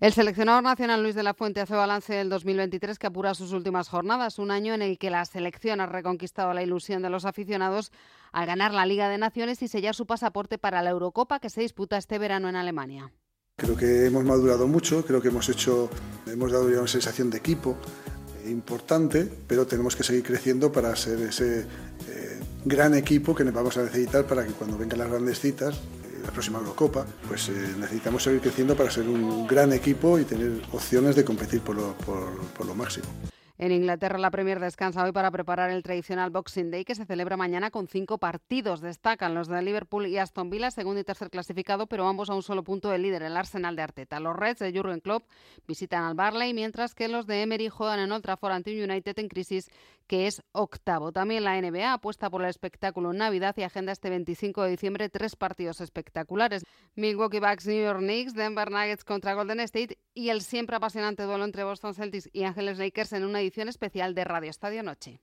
El seleccionador nacional Luis de la Fuente hace balance del 2023 que apura sus últimas jornadas, un año en el que la selección ha reconquistado la ilusión de los aficionados al ganar la Liga de Naciones y sellar su pasaporte para la Eurocopa que se disputa este verano en Alemania. Creo que hemos madurado mucho, creo que hemos hecho, hemos dado ya una sensación de equipo importante, pero tenemos que seguir creciendo para ser ese eh, gran equipo que vamos a necesitar para que cuando vengan las grandes citas la próxima Eurocopa, pues eh, necesitamos seguir creciendo para ser un gran equipo y tener opciones de competir por lo, por lo máximo. En Inglaterra, la Premier descansa hoy para preparar el tradicional Boxing Day que se celebra mañana con cinco partidos. Destacan los de Liverpool y Aston Villa, segundo y tercer clasificado, pero ambos a un solo punto del líder, el Arsenal de Arteta. Los Reds de Jurgen Klopp visitan al Barley, mientras que los de Emery juegan en Old Trafford ante un United en crisis que es octavo. También la NBA apuesta por el espectáculo en Navidad y agenda este 25 de diciembre tres partidos espectaculares. Milwaukee Bucks, New York Knicks, Denver Nuggets contra Golden State y el siempre apasionante duelo entre Boston Celtics y Ángeles Lakers en una edición especial de Radio Estadio Noche.